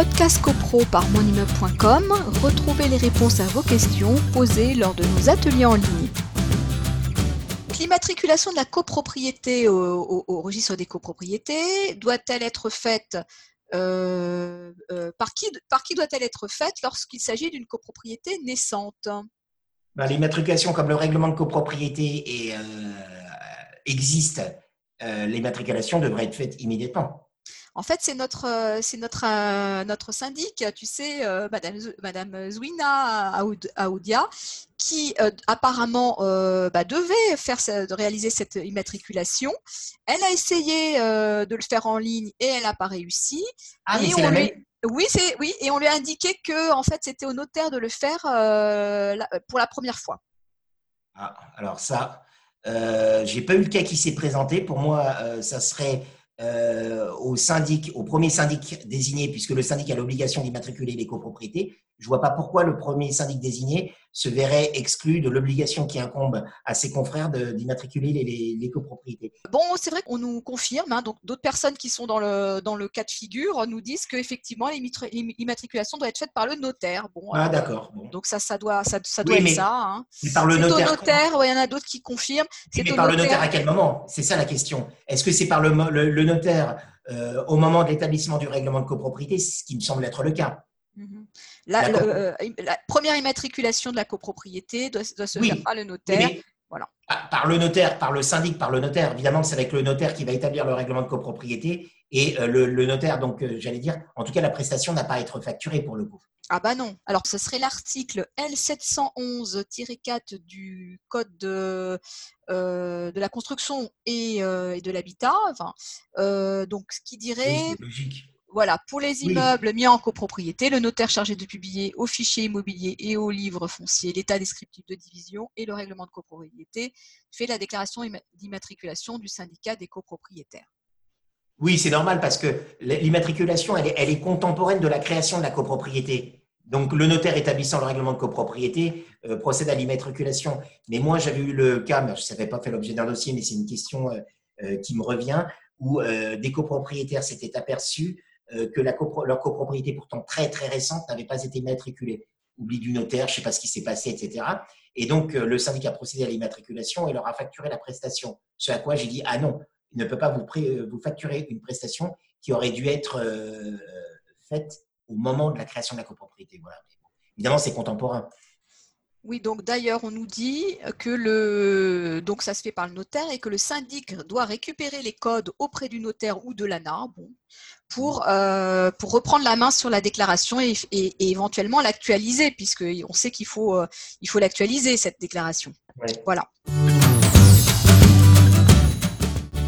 Podcast CoPro par monimmeuble.com, retrouvez les réponses à vos questions posées lors de nos ateliers en ligne. L'immatriculation de la copropriété au, registre des copropriétés doit-elle être faite euh, euh, par qui, par qui doit-elle être faite lorsqu'il s'agit d'une copropriété naissante? Ben, L'immatriculation, comme le règlement de copropriété euh, existe, l'immatriculation devrait être faite immédiatement. En fait, c'est notre, euh, c'est notre, euh, notre syndic, tu sais, euh, Madame, Madame Zouina Aoudia, qui apparemment bah, devait faire, réaliser cette immatriculation. Elle a essayé de le faire en ligne et elle n'a pas réussi. Ah, mais c'est la même oui, c'est oui, et on lui a indiqué que en fait c'était au notaire de le faire pour la première fois. Ah, alors ça, j'ai pas eu le cas qui s'est présenté. Pour moi, ça serait euh, au syndic, au premier syndic désigné, puisque le syndic a l'obligation d'immatriculer les copropriétés, je vois pas pourquoi le premier syndic désigné se verrait exclu de l'obligation qui incombe à ses confrères d'immatriculer les, les, copropriétés. Bon, c'est vrai qu'on nous confirme, hein, donc d'autres personnes qui sont dans le, dans le cas de figure nous disent qu'effectivement l'immatriculation doit être faite par le notaire. Bon, ah d'accord. Donc ça, ça doit, ça, ça doit être ça. Hein. par le notaire. Au notaire, il y en a d'autres qui confirment. mais par le notaire à quel moment? C'est ça la question. Est-ce que c'est par le, le, notaire euh, au moment de l'établissement du règlement de copropriété, ce qui me semble être le cas Mhm. Euh, la, première immatriculation de la copropriété doit, se faire par le notaire. voilà. Par le notaire, par le syndic, par le notaire. Évidemment, c'est avec le notaire qui va établir le règlement de copropriété. Et euh, le, notaire, donc, euh, j'allais dire, en tout cas, la prestation n'a pas à être facturée pour le coup. Ah bah non. Alors, ce serait l'article L711-4 du Code de, de la construction et, de l'habitat. Enfin, donc, ce qui dirait... logique voilà, pour les immeubles mis en copropriété, le notaire chargé de publier au fichier immobilier et au livre foncier l'état descriptif de division et le règlement de copropriété fait la déclaration d'immatriculation du syndicat des copropriétaires. Oui, c'est normal parce que l'immatriculation, elle, est, contemporaine de la création de la copropriété. Donc, le notaire établissant le règlement de copropriété euh, procède à l'immatriculation. Mais moi, j'avais eu le cas, je ne savais pas fait l'objet d'un dossier, mais c'est une question euh, euh, qui me revient, où des copropriétaires s'étaient aperçus que leur copropriété, pourtant très très récente, n'avait pas été immatriculée. Oubli du notaire, je ne sais pas ce qui s'est passé, etc. Et donc, le syndicat a procédé à l'immatriculation et leur a facturé la prestation. Ce à quoi j'ai dit, ah non, il ne peut pas vous, euh, vous facturer une prestation qui aurait dû être faite au moment de la création de la copropriété. Voilà. Évidemment, c'est contemporain. Oui, donc d'ailleurs, on nous dit que le donc ça se fait par le notaire et que le syndic doit récupérer les codes auprès du notaire ou de l'ANA bon, pour, euh, pour reprendre la main sur la déclaration et, éventuellement l'actualiser, puisqu'on sait qu'il faut euh, il faut l'actualiser, cette déclaration. Voilà.